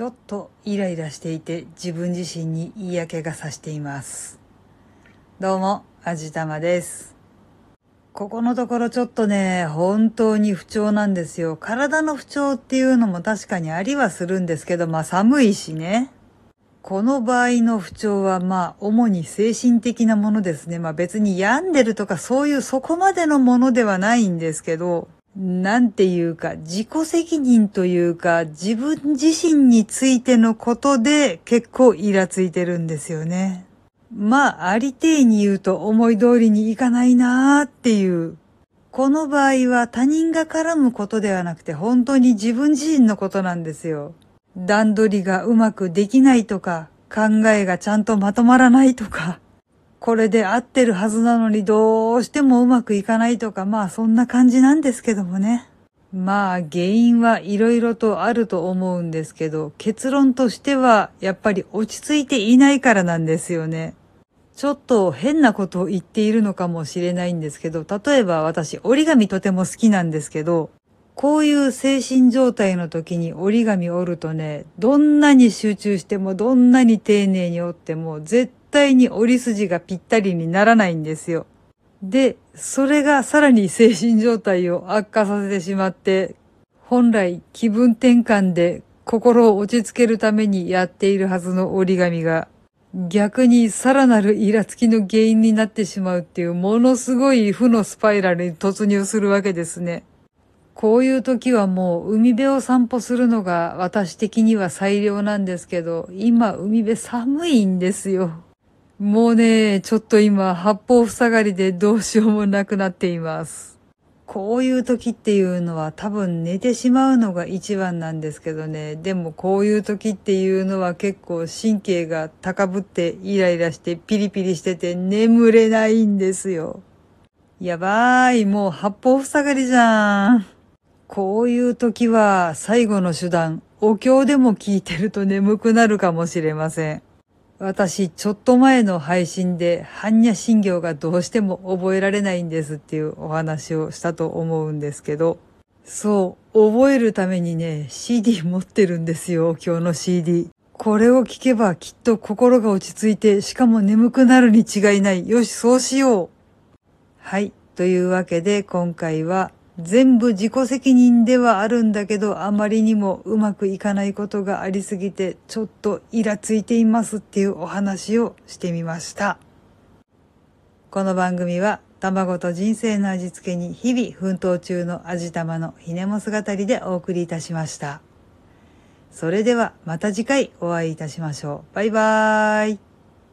ちょっとイライラしていて自分自身に嫌気がさしています。どうも、あじたまです。ここのところちょっとね、本当に不調なんですよ。体の不調っていうのも確かにありはするんですけど、まあ寒いしね。この場合の不調はまあ主に精神的なものですね。まあ別に病んでるとかそういうそこまでのものではないんですけど、なんていうか自己責任というか自分自身についてのことで結構イラついてるんですよね。まあありていに言うと思い通りにいかないなーっていう。この場合は他人が絡むことではなくて本当に自分自身のことなんですよ。段取りがうまくできないとか、考えがちゃんとまとまらないとか、これで合ってるはずなのにどうしてもうまくいかないとか、まあそんな感じなんですけどもね。まあ原因はいろいろとあると思うんですけど、結論としてはやっぱり落ち着いていないからなんですよね。ちょっと変なことを言っているのかもしれないんですけど、例えば私折り紙とても好きなんですけど、こういう精神状態の時に折り紙折るとね、どんなに集中してもどんなに丁寧に折っても絶対に折り筋がぴったりにならないんですよ。で、それがさらに精神状態を悪化させてしまって、本来気分転換で心を落ち着けるためにやっているはずの折り紙が逆にさらなるイラつきの原因になってしまうっていうものすごい負のスパイラルに突入するわけですね。こういう時はもう海辺を散歩するのが私的には最良なんですけど、今海辺寒いんですよ。もうね、ちょっと今八方塞がりでどうしようもなくなっています。こういう時っていうのは多分寝てしまうのが一番なんですけどね。でもこういう時っていうのは結構神経が高ぶってイライラしてピリピリしてて眠れないんですよ。やばい、もう八方塞がりじゃん。こういう時は最後の手段、お経でも聞いてると眠くなるかもしれません。私、ちょっと前の配信で、般若心経がどうしても覚えられないんですっていうお話をしたと思うんですけど、そう、覚えるためにね、CD 持ってるんですよ、今日の CD。これを聞けばきっと心が落ち着いて、しかも眠くなるに違いない。よし、そうしよう。はい。というわけで、今回は、全部自己責任ではあるんだけど、あまりにもうまくいかないことがありすぎて、ちょっとイラついていますっていうお話をしてみました。この番組は、卵と人生の味付けに日々奮闘中の味玉のひねも姿でお送りいたしました。それではまた次回お会いいたしましょう。バイバーイ。